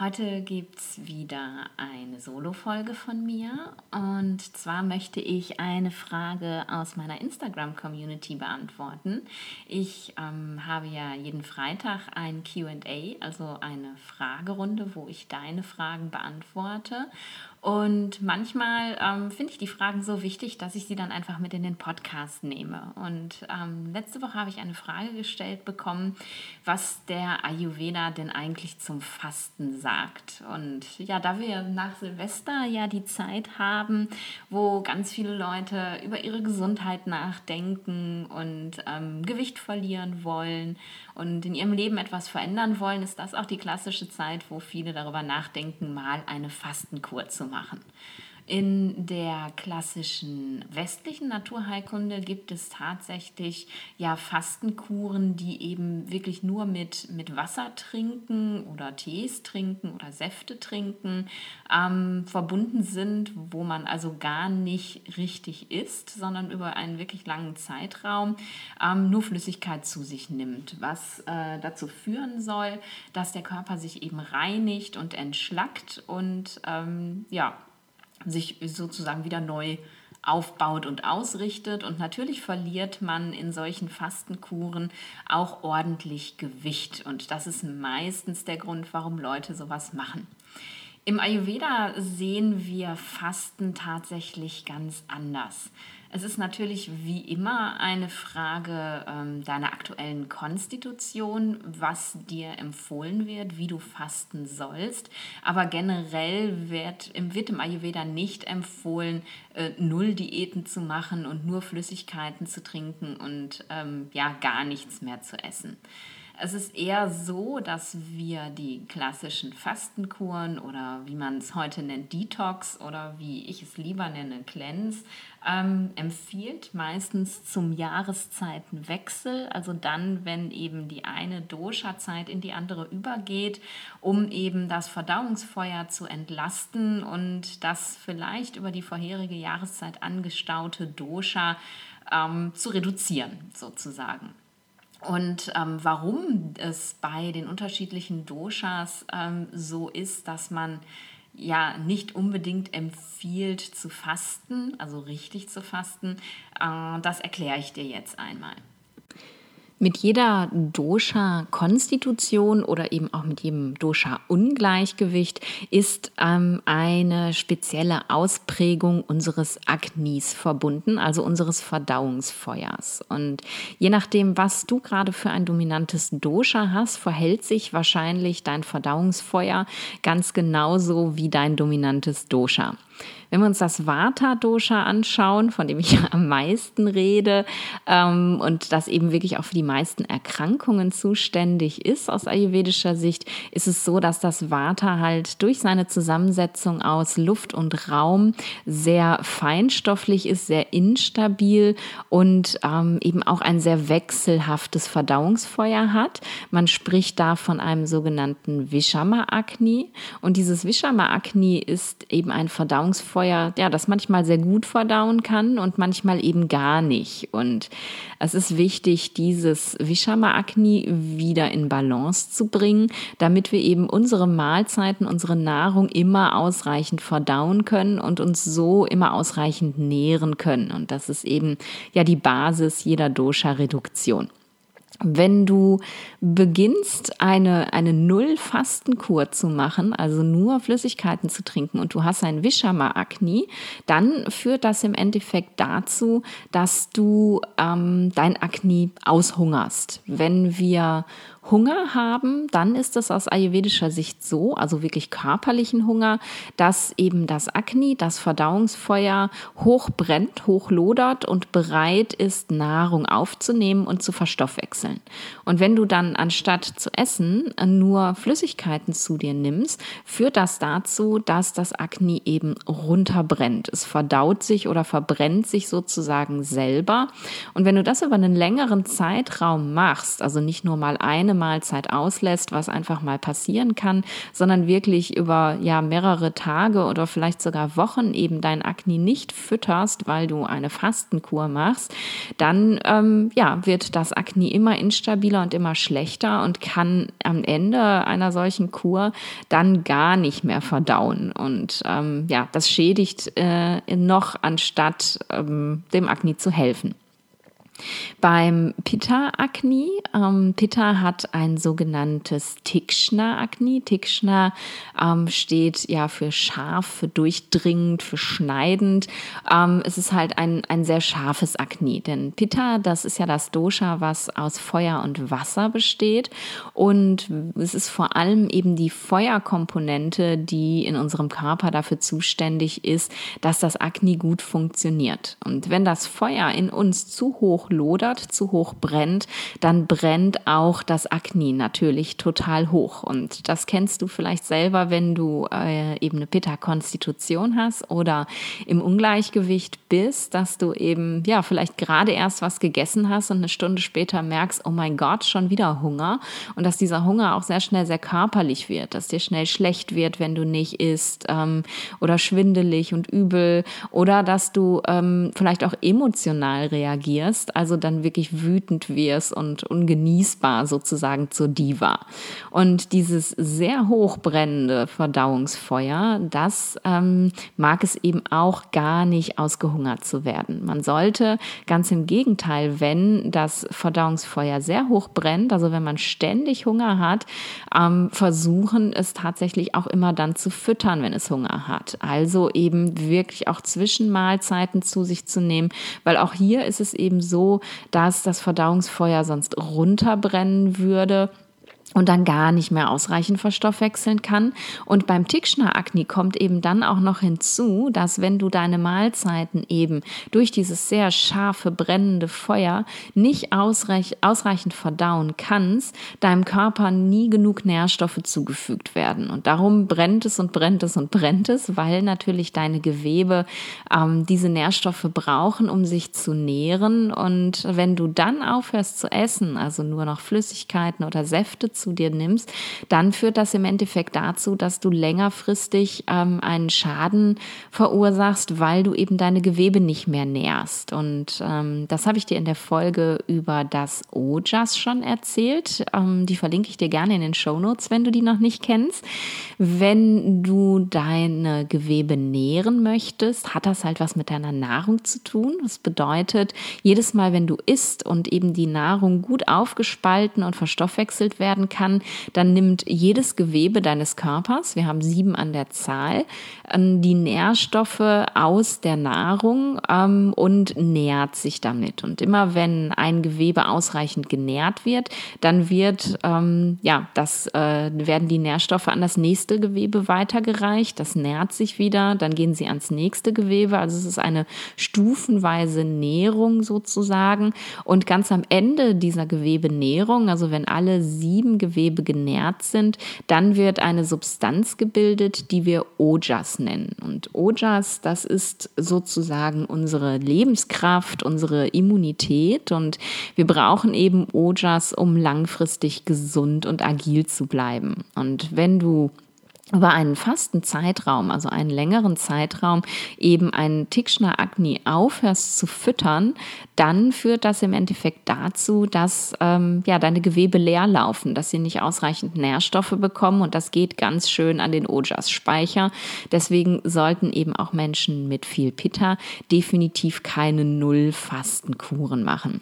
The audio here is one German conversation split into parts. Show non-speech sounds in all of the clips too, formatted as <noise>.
Heute gibt es wieder eine Solo-Folge von mir und zwar möchte ich eine Frage aus meiner Instagram-Community beantworten. Ich ähm, habe ja jeden Freitag ein QA, also eine Fragerunde, wo ich deine Fragen beantworte und manchmal ähm, finde ich die Fragen so wichtig, dass ich sie dann einfach mit in den Podcast nehme. Und ähm, letzte Woche habe ich eine Frage gestellt bekommen, was der Ayurveda denn eigentlich zum Fasten sagt. Und ja, da wir nach Silvester ja die Zeit haben, wo ganz viele Leute über ihre Gesundheit nachdenken und ähm, Gewicht verlieren wollen und in ihrem Leben etwas verändern wollen, ist das auch die klassische Zeit, wo viele darüber nachdenken, mal eine Fastenkur zu machen. In der klassischen westlichen Naturheilkunde gibt es tatsächlich ja Fastenkuren, die eben wirklich nur mit, mit Wasser trinken oder Tees trinken oder Säfte trinken ähm, verbunden sind, wo man also gar nicht richtig isst, sondern über einen wirklich langen Zeitraum ähm, nur Flüssigkeit zu sich nimmt, was äh, dazu führen soll, dass der Körper sich eben reinigt und entschlackt und ähm, ja, sich sozusagen wieder neu aufbaut und ausrichtet. Und natürlich verliert man in solchen Fastenkuren auch ordentlich Gewicht. Und das ist meistens der Grund, warum Leute sowas machen. Im Ayurveda sehen wir Fasten tatsächlich ganz anders. Es ist natürlich wie immer eine Frage ähm, deiner aktuellen Konstitution, was dir empfohlen wird, wie du fasten sollst. Aber generell wird, wird im Ayurveda nicht empfohlen, äh, null Diäten zu machen und nur Flüssigkeiten zu trinken und ähm, ja gar nichts mehr zu essen. Es ist eher so, dass wir die klassischen Fastenkuren oder wie man es heute nennt, Detox oder wie ich es lieber nenne, Cleanse, ähm, empfiehlt, meistens zum Jahreszeitenwechsel, also dann, wenn eben die eine Dosha-Zeit in die andere übergeht, um eben das Verdauungsfeuer zu entlasten und das vielleicht über die vorherige Jahreszeit angestaute Dosha ähm, zu reduzieren, sozusagen. Und ähm, warum es bei den unterschiedlichen Doshas ähm, so ist, dass man ja nicht unbedingt empfiehlt zu fasten, also richtig zu fasten, äh, das erkläre ich dir jetzt einmal. Mit jeder Dosha-Konstitution oder eben auch mit jedem Dosha-Ungleichgewicht ist ähm, eine spezielle Ausprägung unseres Agnis verbunden, also unseres Verdauungsfeuers. Und je nachdem, was du gerade für ein dominantes Dosha hast, verhält sich wahrscheinlich dein Verdauungsfeuer ganz genauso wie dein dominantes Dosha. Wenn wir uns das Vata-Dosha anschauen, von dem ich am meisten rede ähm, und das eben wirklich auch für die meisten Erkrankungen zuständig ist aus ayurvedischer Sicht, ist es so, dass das Vata halt durch seine Zusammensetzung aus Luft und Raum sehr feinstofflich ist, sehr instabil und ähm, eben auch ein sehr wechselhaftes Verdauungsfeuer hat. Man spricht da von einem sogenannten Vishama-Agni und dieses Vishama-Agni ist eben ein Verdauungsfeuer, Feuer, ja, das manchmal sehr gut verdauen kann und manchmal eben gar nicht. Und es ist wichtig, dieses Vishama-Agni wieder in Balance zu bringen, damit wir eben unsere Mahlzeiten, unsere Nahrung immer ausreichend verdauen können und uns so immer ausreichend nähren können. Und das ist eben ja die Basis jeder Dosha-Reduktion. Wenn du beginnst, eine, eine Null-Fastenkur zu machen, also nur Flüssigkeiten zu trinken und du hast ein Vishama-Agni, dann führt das im Endeffekt dazu, dass du ähm, dein Agni aushungerst. Wenn wir Hunger haben, dann ist es aus ayurvedischer Sicht so, also wirklich körperlichen Hunger, dass eben das Agni, das Verdauungsfeuer, hoch brennt, hoch lodert und bereit ist, Nahrung aufzunehmen und zu verstoffwechseln. Und wenn du dann anstatt zu essen nur Flüssigkeiten zu dir nimmst, führt das dazu, dass das Agni eben runterbrennt. Es verdaut sich oder verbrennt sich sozusagen selber. Und wenn du das über einen längeren Zeitraum machst, also nicht nur mal eine Mahlzeit auslässt, was einfach mal passieren kann, sondern wirklich über ja mehrere Tage oder vielleicht sogar Wochen eben dein Akne nicht fütterst, weil du eine Fastenkur machst, dann ähm, ja wird das Akne immer instabiler und immer schlechter und kann am Ende einer solchen Kur dann gar nicht mehr verdauen und ähm, ja das schädigt äh, noch anstatt ähm, dem Akne zu helfen. Beim Pitta-Akne, ähm, Pitta hat ein sogenanntes Tikschner-Akne. Tikschner ähm, steht ja für scharf, für durchdringend, für schneidend. Ähm, es ist halt ein, ein sehr scharfes Akne, denn Pitta, das ist ja das Dosha, was aus Feuer und Wasser besteht. Und es ist vor allem eben die Feuerkomponente, die in unserem Körper dafür zuständig ist, dass das Akne gut funktioniert. Und wenn das Feuer in uns zu hoch lodert, zu hoch brennt, dann brennt auch das Akne natürlich total hoch. Und das kennst du vielleicht selber, wenn du äh, eben eine Pitta-Konstitution hast oder im Ungleichgewicht bist, dass du eben, ja, vielleicht gerade erst was gegessen hast und eine Stunde später merkst, oh mein Gott, schon wieder Hunger. Und dass dieser Hunger auch sehr schnell sehr körperlich wird, dass dir schnell schlecht wird, wenn du nicht isst ähm, oder schwindelig und übel oder dass du ähm, vielleicht auch emotional reagierst also dann wirklich wütend wirst und ungenießbar sozusagen zur Diva. Und dieses sehr hochbrennende Verdauungsfeuer, das ähm, mag es eben auch gar nicht ausgehungert zu werden. Man sollte ganz im Gegenteil, wenn das Verdauungsfeuer sehr hoch brennt, also wenn man ständig Hunger hat, ähm, versuchen es tatsächlich auch immer dann zu füttern, wenn es Hunger hat. Also eben wirklich auch Zwischenmahlzeiten zu sich zu nehmen, weil auch hier ist es eben so, dass das Verdauungsfeuer sonst runterbrennen würde und dann gar nicht mehr ausreichend verstoffwechseln kann. Und beim Tickschner-Akne kommt eben dann auch noch hinzu, dass wenn du deine Mahlzeiten eben durch dieses sehr scharfe, brennende Feuer nicht ausreich ausreichend verdauen kannst, deinem Körper nie genug Nährstoffe zugefügt werden. Und darum brennt es und brennt es und brennt es, weil natürlich deine Gewebe ähm, diese Nährstoffe brauchen, um sich zu nähren. Und wenn du dann aufhörst zu essen, also nur noch Flüssigkeiten oder Säfte zu dir nimmst, dann führt das im Endeffekt dazu, dass du längerfristig ähm, einen Schaden verursachst, weil du eben deine Gewebe nicht mehr nährst. Und ähm, das habe ich dir in der Folge über das Ojas schon erzählt. Ähm, die verlinke ich dir gerne in den Show Notes, wenn du die noch nicht kennst. Wenn du deine Gewebe nähren möchtest, hat das halt was mit deiner Nahrung zu tun. Das bedeutet, jedes Mal, wenn du isst und eben die Nahrung gut aufgespalten und verstoffwechselt werden kann, dann nimmt jedes Gewebe deines Körpers, wir haben sieben an der Zahl, ähm, die Nährstoffe aus der Nahrung ähm, und nährt sich damit. Und immer wenn ein Gewebe ausreichend genährt wird, dann wird, ähm, ja, das äh, werden die Nährstoffe an das nächste Gewebe weitergereicht. Das nährt sich wieder, dann gehen sie ans nächste Gewebe. Also es ist eine stufenweise Nährung sozusagen. Und ganz am Ende dieser Gewebenährung, also wenn alle sieben Gewebe genährt sind, dann wird eine Substanz gebildet, die wir Ojas nennen. Und Ojas, das ist sozusagen unsere Lebenskraft, unsere Immunität und wir brauchen eben Ojas, um langfristig gesund und agil zu bleiben. Und wenn du über einen fasten Zeitraum, also einen längeren Zeitraum, eben einen Tickschner Agni aufhörst zu füttern, dann führt das im Endeffekt dazu, dass ähm, ja, deine Gewebe leer laufen, dass sie nicht ausreichend Nährstoffe bekommen und das geht ganz schön an den Ojas-Speicher. Deswegen sollten eben auch Menschen mit viel Pitta definitiv keine Null-Fastenkuren machen.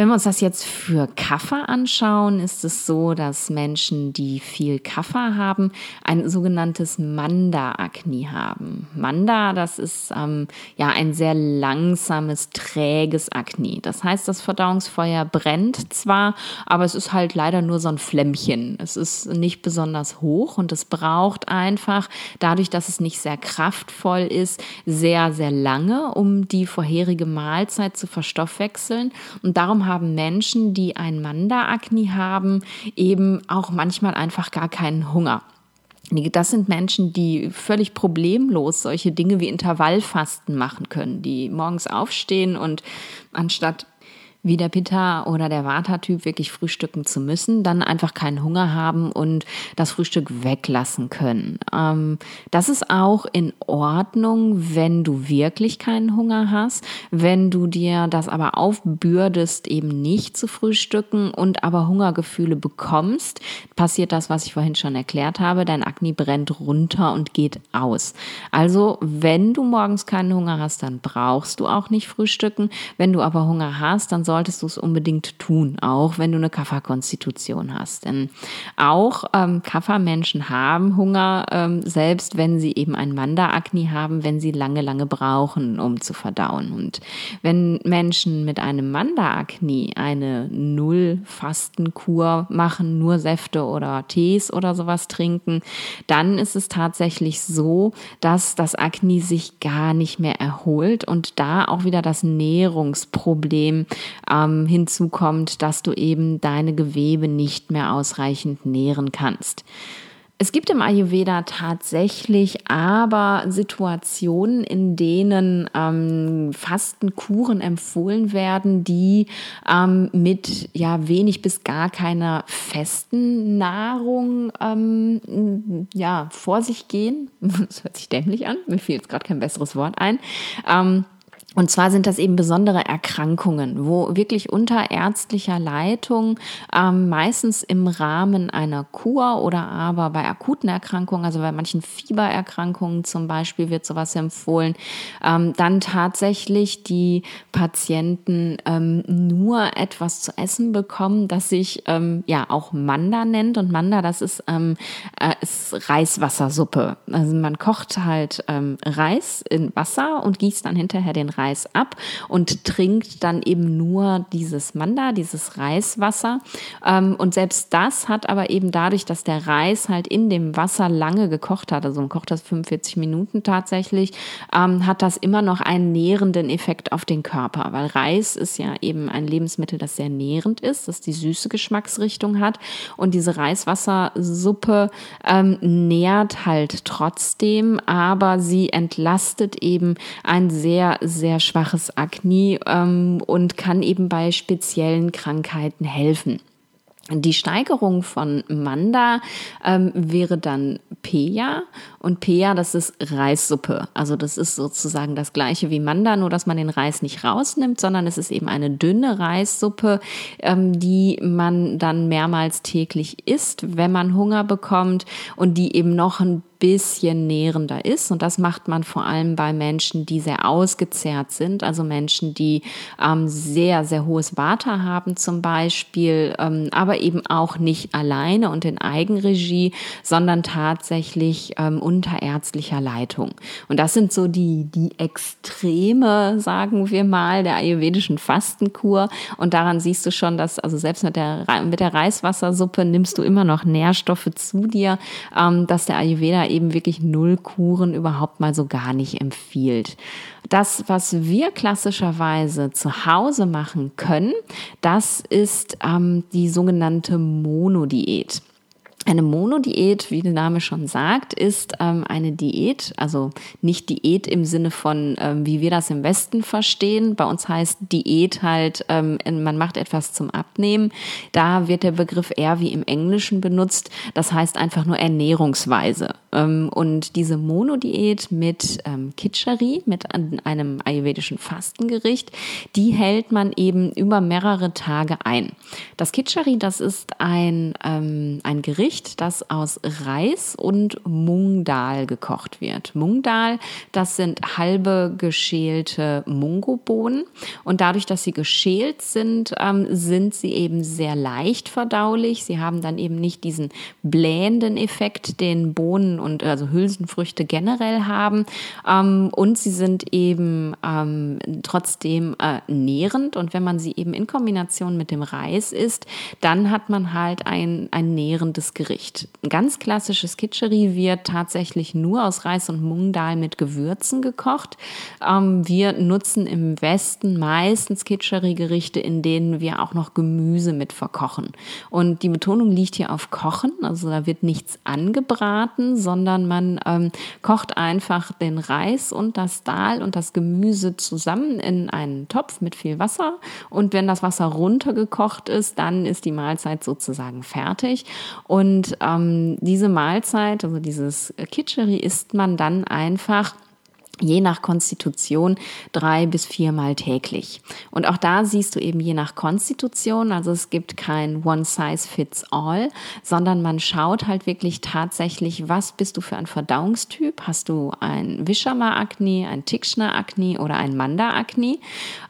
Wenn wir uns das jetzt für Kaffer anschauen, ist es so, dass Menschen, die viel Kaffer haben, ein sogenanntes Manda-Akne haben. Manda, das ist ähm, ja ein sehr langsames, träges Akne. Das heißt, das Verdauungsfeuer brennt zwar, aber es ist halt leider nur so ein Flämmchen. Es ist nicht besonders hoch und es braucht einfach, dadurch, dass es nicht sehr kraftvoll ist, sehr, sehr lange, um die vorherige Mahlzeit zu verstoffwechseln. Und darum haben Menschen, die ein Manda-Akne haben, eben auch manchmal einfach gar keinen Hunger. Das sind Menschen, die völlig problemlos solche Dinge wie Intervallfasten machen können, die morgens aufstehen und anstatt wie der Pitta oder der Vata-Typ wirklich frühstücken zu müssen, dann einfach keinen Hunger haben und das Frühstück weglassen können. Ähm, das ist auch in Ordnung, wenn du wirklich keinen Hunger hast. Wenn du dir das aber aufbürdest, eben nicht zu frühstücken und aber Hungergefühle bekommst, passiert das, was ich vorhin schon erklärt habe. Dein Akne brennt runter und geht aus. Also, wenn du morgens keinen Hunger hast, dann brauchst du auch nicht frühstücken. Wenn du aber Hunger hast, dann solltest du es unbedingt tun, auch wenn du eine Kafferkonstitution hast. Denn auch ähm, Kaffermenschen haben Hunger, ähm, selbst wenn sie eben ein Manda-Akne haben, wenn sie lange, lange brauchen, um zu verdauen. Und wenn Menschen mit einem Manda-Akne eine Null-Fastenkur machen, nur Säfte oder Tees oder sowas trinken, dann ist es tatsächlich so, dass das Akne sich gar nicht mehr erholt und da auch wieder das Nährungsproblem ähm, hinzukommt, dass du eben deine Gewebe nicht mehr ausreichend nähren kannst. Es gibt im Ayurveda tatsächlich aber Situationen, in denen ähm, Fastenkuren empfohlen werden, die ähm, mit ja wenig bis gar keiner festen Nahrung ähm, ja vor sich gehen. <laughs> Das hört sich dämlich an. Mir fiel jetzt gerade kein besseres Wort ein. Ähm, und zwar sind das eben besondere Erkrankungen, wo wirklich unter ärztlicher Leitung ähm, meistens im Rahmen einer Kur oder aber bei akuten Erkrankungen, also bei manchen Fiebererkrankungen zum Beispiel wird sowas empfohlen, ähm, dann tatsächlich die Patienten ähm, nur etwas zu essen bekommen, das sich ähm, ja auch Manda nennt. Und Manda, das ist, ähm, äh, ist Reiswassersuppe. Also man kocht halt ähm, Reis in Wasser und gießt dann hinterher den Reis Reis ab und trinkt dann eben nur dieses Manda, dieses Reiswasser. Ähm, und selbst das hat aber eben dadurch, dass der Reis halt in dem Wasser lange gekocht hat, also man kocht das 45 Minuten tatsächlich, ähm, hat das immer noch einen nährenden Effekt auf den Körper, weil Reis ist ja eben ein Lebensmittel, das sehr nährend ist, das die süße Geschmacksrichtung hat. Und diese Reiswassersuppe ähm, nährt halt trotzdem, aber sie entlastet eben ein sehr, sehr sehr schwaches Akne ähm, und kann eben bei speziellen Krankheiten helfen. Die Steigerung von Manda ähm, wäre dann Peya und Peya, das ist Reissuppe. Also das ist sozusagen das gleiche wie Manda, nur dass man den Reis nicht rausnimmt, sondern es ist eben eine dünne Reissuppe, ähm, die man dann mehrmals täglich isst, wenn man Hunger bekommt und die eben noch ein bisschen nährender ist. Und das macht man vor allem bei Menschen, die sehr ausgezehrt sind, also Menschen, die ähm, sehr, sehr hohes Vata haben zum Beispiel, ähm, aber eben auch nicht alleine und in Eigenregie, sondern tatsächlich ähm, unter ärztlicher Leitung. Und das sind so die, die Extreme, sagen wir mal, der ayurvedischen Fastenkur. Und daran siehst du schon, dass also selbst mit der, mit der Reiswassersuppe nimmst du immer noch Nährstoffe zu dir, ähm, dass der Ayurveda eben wirklich null Kuren überhaupt mal so gar nicht empfiehlt. Das, was wir klassischerweise zu Hause machen können, das ist ähm, die sogenannte Monodiät. Eine Monodiät, wie der Name schon sagt, ist ähm, eine Diät, also nicht Diät im Sinne von, ähm, wie wir das im Westen verstehen. Bei uns heißt Diät halt, ähm, man macht etwas zum Abnehmen. Da wird der Begriff eher wie im Englischen benutzt. Das heißt einfach nur Ernährungsweise. Ähm, und diese Monodiät mit ähm, Kitscheri, mit einem ayurvedischen Fastengericht, die hält man eben über mehrere Tage ein. Das Kitscheri, das ist ein, ähm, ein Gericht, Gericht, das aus Reis und Mungdal gekocht wird. Mungdal, das sind halbe geschälte Mungobohnen und dadurch, dass sie geschält sind, ähm, sind sie eben sehr leicht verdaulich. Sie haben dann eben nicht diesen blähenden Effekt, den Bohnen und also Hülsenfrüchte generell haben ähm, und sie sind eben ähm, trotzdem äh, nährend und wenn man sie eben in Kombination mit dem Reis isst, dann hat man halt ein, ein nährendes Gericht. Ein ganz klassisches Kitscheri wird tatsächlich nur aus Reis und Mungdal mit Gewürzen gekocht. Ähm, wir nutzen im Westen meistens Kitscheri-Gerichte, in denen wir auch noch Gemüse mit verkochen. Und die Betonung liegt hier auf Kochen, also da wird nichts angebraten, sondern man ähm, kocht einfach den Reis und das Dahl und das Gemüse zusammen in einen Topf mit viel Wasser. Und wenn das Wasser runtergekocht ist, dann ist die Mahlzeit sozusagen fertig. Und ähm, diese Mahlzeit, also dieses Kitscheri, isst man dann einfach je nach Konstitution drei bis viermal täglich. Und auch da siehst du eben je nach Konstitution, also es gibt kein One Size Fits All, sondern man schaut halt wirklich tatsächlich, was bist du für ein Verdauungstyp? Hast du ein Wischama-Akne, ein Tikschner-Akne oder ein Manda-Akne?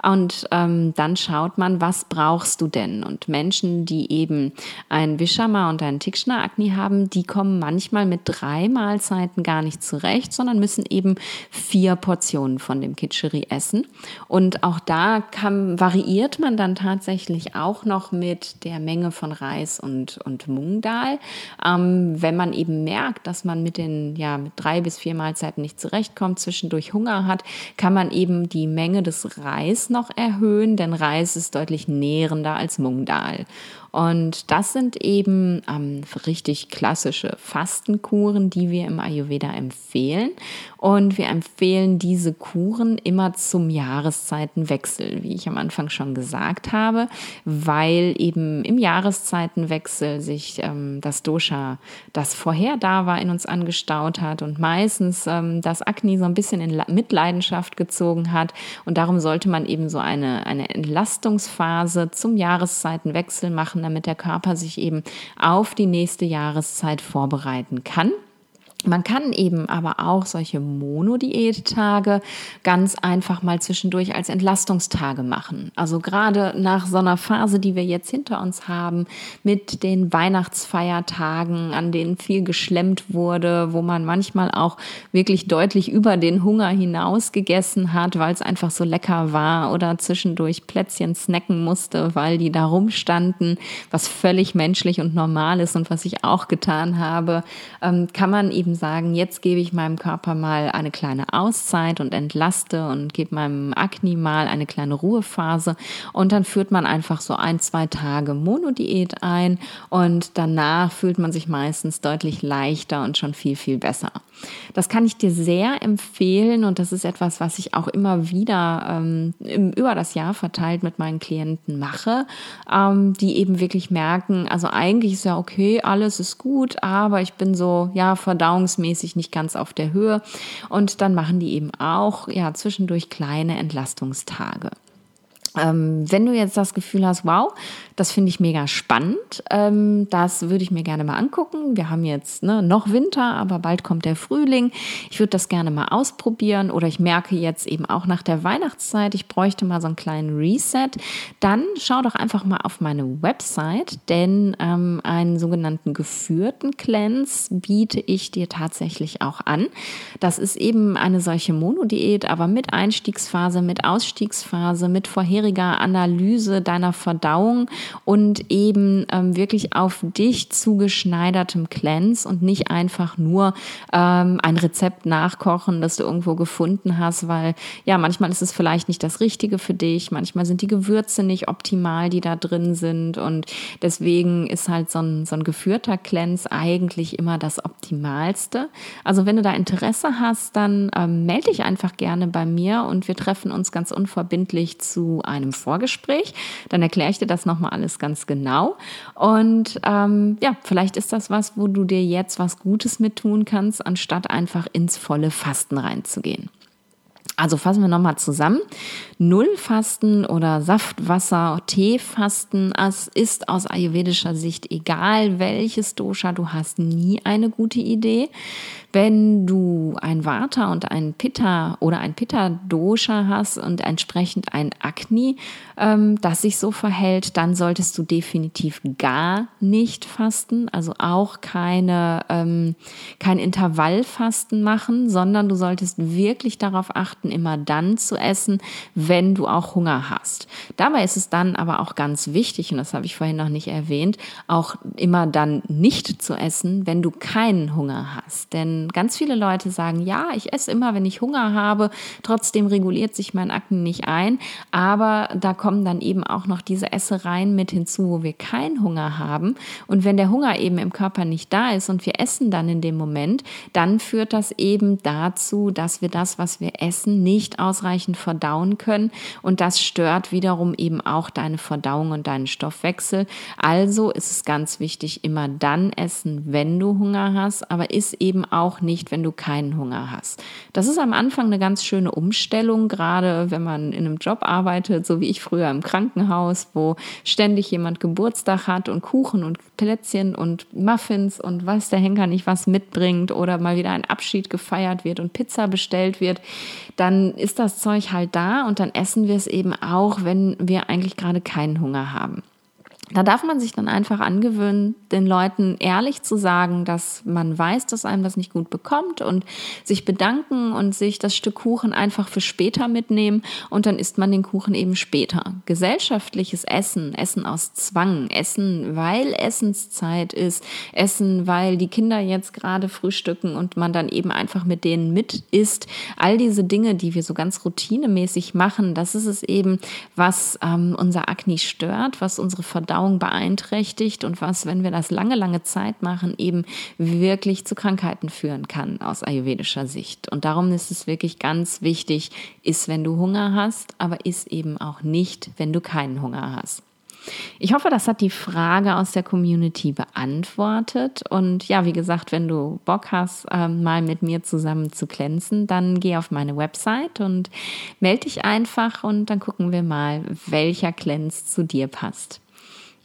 Und ähm, dann schaut man, was brauchst du denn? Und Menschen, die eben ein Wischama und ein Tikschner-Akne haben, die kommen manchmal mit drei Mahlzeiten gar nicht zurecht, sondern müssen eben vier vier Portionen von dem Kitscheri essen. Und auch da kann, variiert man dann tatsächlich auch noch mit der Menge von Reis und, und Mungdal. Ähm, wenn man eben merkt, dass man mit den ja, mit drei bis vier Mahlzeiten nicht zurechtkommt, zwischendurch Hunger hat, kann man eben die Menge des Reis noch erhöhen, denn Reis ist deutlich nährender als Mungdal. Und das sind eben ähm, richtig klassische Fastenkuren, die wir im Ayurveda empfehlen. Und wir empfehlen diese Kuren immer zum Jahreszeitenwechsel, wie ich am Anfang schon gesagt habe, weil eben im Jahreszeitenwechsel sich ähm, das Dosha, das vorher da war, in uns angestaut hat und meistens ähm, das Akne so ein bisschen in Mitleidenschaft gezogen hat. Und darum sollte man eben so eine, eine Entlastungsphase zum Jahreszeitenwechsel machen, damit der Körper sich eben auf die nächste Jahreszeit vorbereiten kann. Man kann eben aber auch solche Monodiät-Tage ganz einfach mal zwischendurch als Entlastungstage machen. Also gerade nach so einer Phase, die wir jetzt hinter uns haben, mit den Weihnachtsfeiertagen, an denen viel geschlemmt wurde, wo man manchmal auch wirklich deutlich über den Hunger hinaus gegessen hat, weil es einfach so lecker war oder zwischendurch Plätzchen snacken musste, weil die da rumstanden, was völlig menschlich und normal ist und was ich auch getan habe, ähm, kann man eben eben sagen, jetzt gebe ich meinem Körper mal eine kleine Auszeit und entlaste und gebe meinem Akne mal eine kleine Ruhephase und dann führt man einfach so ein, zwei Tage Monodiät ein und danach fühlt man sich meistens deutlich leichter und schon viel, viel besser. Das kann ich dir sehr empfehlen und das ist etwas, was ich auch immer wieder ähm, über das Jahr verteilt mit meinen Klienten mache, ähm, die eben wirklich merken, also eigentlich ist ja okay, alles ist gut, aber ich bin so, ja, verdauungsmäßig nicht ganz auf der Höhe und dann machen die eben auch, ja, zwischendurch kleine Entlastungstage. Ähm, wenn du jetzt das Gefühl hast, wow, das finde ich mega spannend. Ähm, das würde ich mir gerne mal angucken. Wir haben jetzt ne, noch Winter, aber bald kommt der Frühling. Ich würde das gerne mal ausprobieren oder ich merke jetzt eben auch nach der Weihnachtszeit, ich bräuchte mal so einen kleinen Reset. Dann schau doch einfach mal auf meine Website, denn ähm, einen sogenannten geführten Cleanse biete ich dir tatsächlich auch an. Das ist eben eine solche Monodiät, aber mit Einstiegsphase, mit Ausstiegsphase, mit vorheriger Analyse deiner Verdauung und eben ähm, wirklich auf dich zugeschneidertem Cleanse und nicht einfach nur ähm, ein Rezept nachkochen, das du irgendwo gefunden hast, weil ja, manchmal ist es vielleicht nicht das Richtige für dich, manchmal sind die Gewürze nicht optimal, die da drin sind und deswegen ist halt so ein, so ein geführter Cleanse eigentlich immer das Optimalste. Also wenn du da Interesse hast, dann ähm, melde dich einfach gerne bei mir und wir treffen uns ganz unverbindlich zu einem Vorgespräch. Dann erkläre ich dir das nochmal alles ganz genau. Und ähm, ja, vielleicht ist das was, wo du dir jetzt was Gutes mit tun kannst, anstatt einfach ins volle Fasten reinzugehen. Also fassen wir nochmal zusammen. Nullfasten oder Saftwasser, Teefasten, es ist aus ayurvedischer Sicht egal, welches Dosha du hast, nie eine gute Idee. Wenn du ein Vata und ein Pitta oder ein Pitta-Dosha hast und entsprechend ein Agni, ähm, das sich so verhält, dann solltest du definitiv gar nicht fasten, also auch keine, ähm, kein Intervallfasten machen, sondern du solltest wirklich darauf achten, raten, immer dann zu essen, wenn du auch Hunger hast. Dabei ist es dann aber auch ganz wichtig, und das habe ich vorhin noch nicht erwähnt, auch immer dann nicht zu essen, wenn du keinen Hunger hast. Denn ganz viele Leute sagen, ja, ich esse immer, wenn ich Hunger habe, trotzdem reguliert sich mein Akne nicht ein, aber da kommen dann eben auch noch diese Essereien mit hinzu, wo wir keinen Hunger haben. Und wenn der Hunger eben im Körper nicht da ist und wir essen dann in dem Moment, dann führt das eben dazu, dass wir das, was wir essen, nicht ausreichend verdauen können. Und das stört wiederum eben auch deine Verdauung und deinen Stoffwechsel. Also ist es ganz wichtig, immer dann essen, wenn du Hunger hast, aber ist eben auch nicht, wenn du keinen Hunger hast. Das ist am Anfang eine ganz schöne Umstellung, gerade wenn man in einem Job arbeitet, so wie ich früher im Krankenhaus, wo ständig jemand Geburtstag hat und Kuchen und Plätzchen und Muffins und was der Henker nicht was mitbringt oder mal wieder ein Abschied gefeiert wird und Pizza bestellt wird, dann ist das Zeug halt da und dann essen wir es eben auch, wenn wir eigentlich gerade keinen Hunger haben. Da darf man sich dann einfach angewöhnen, den Leuten ehrlich zu sagen, dass man weiß, dass einem das nicht gut bekommt und sich bedanken und sich das Stück Kuchen einfach für später mitnehmen und dann isst man den Kuchen eben später. Gesellschaftliches Essen, Essen aus Zwang, Essen, weil Essenszeit ist, Essen, weil die Kinder jetzt gerade frühstücken und man dann eben einfach mit denen mit isst. All diese Dinge, die wir so ganz routinemäßig machen, das ist es eben, was ähm, unser Akne stört, was unsere Verdauung Verdauung beeinträchtigt und was, wenn wir das lange, lange Zeit machen, eben wirklich zu Krankheiten führen kann aus ayurvedischer Sicht. Und darum ist es wirklich ganz wichtig, ist, wenn du Hunger hast, aber ist eben auch nicht, wenn du keinen Hunger hast. Ich hoffe, das hat die Frage aus der Community beantwortet. Und ja, wie gesagt, wenn du Bock hast, ähm, mal mit mir zusammen zu glänzen, dann geh auf meine Website und melde dich einfach und dann gucken wir mal, welcher Glänz zu dir passt.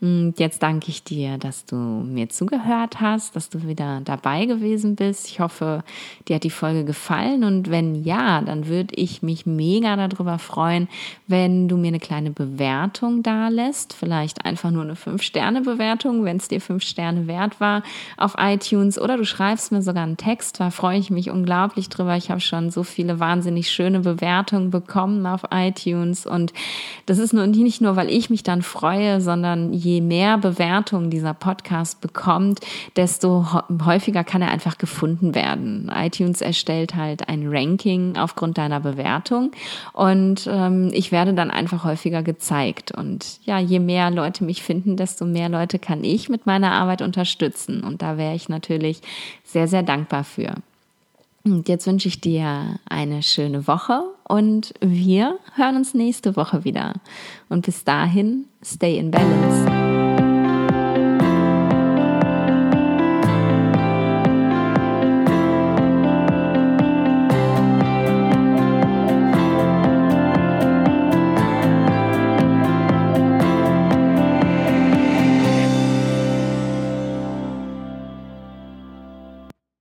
Und jetzt danke ich dir, dass du mir zugehört hast, dass du wieder dabei gewesen bist. Ich hoffe, dir hat die Folge gefallen und wenn ja, dann würde ich mich mega darüber freuen, wenn du mir eine kleine Bewertung da lässt. Vielleicht einfach nur eine 5-Sterne-Bewertung, wenn es dir 5 Sterne wert war auf iTunes oder du schreibst mir sogar einen Text. Da freue ich mich unglaublich drüber. Ich habe schon so viele wahnsinnig schöne Bewertungen bekommen auf iTunes und das ist nur nicht nur, weil ich mich dann freue, sondern je mehr Bewertungen dieser Podcast bekommt, desto häufiger kann er einfach gefunden werden. iTunes erstellt halt ein Ranking aufgrund deiner Bewertung und ähm, ich werde dann einfach häufiger gezeigt. Und ja, je mehr Leute mich finden, desto mehr Leute kann ich mit meiner Arbeit unterstützen. Und da wäre ich natürlich sehr, sehr dankbar für. Und jetzt wünsche ich dir eine schöne Woche und wir hören uns nächste Woche wieder. Und bis dahin, stay in balance.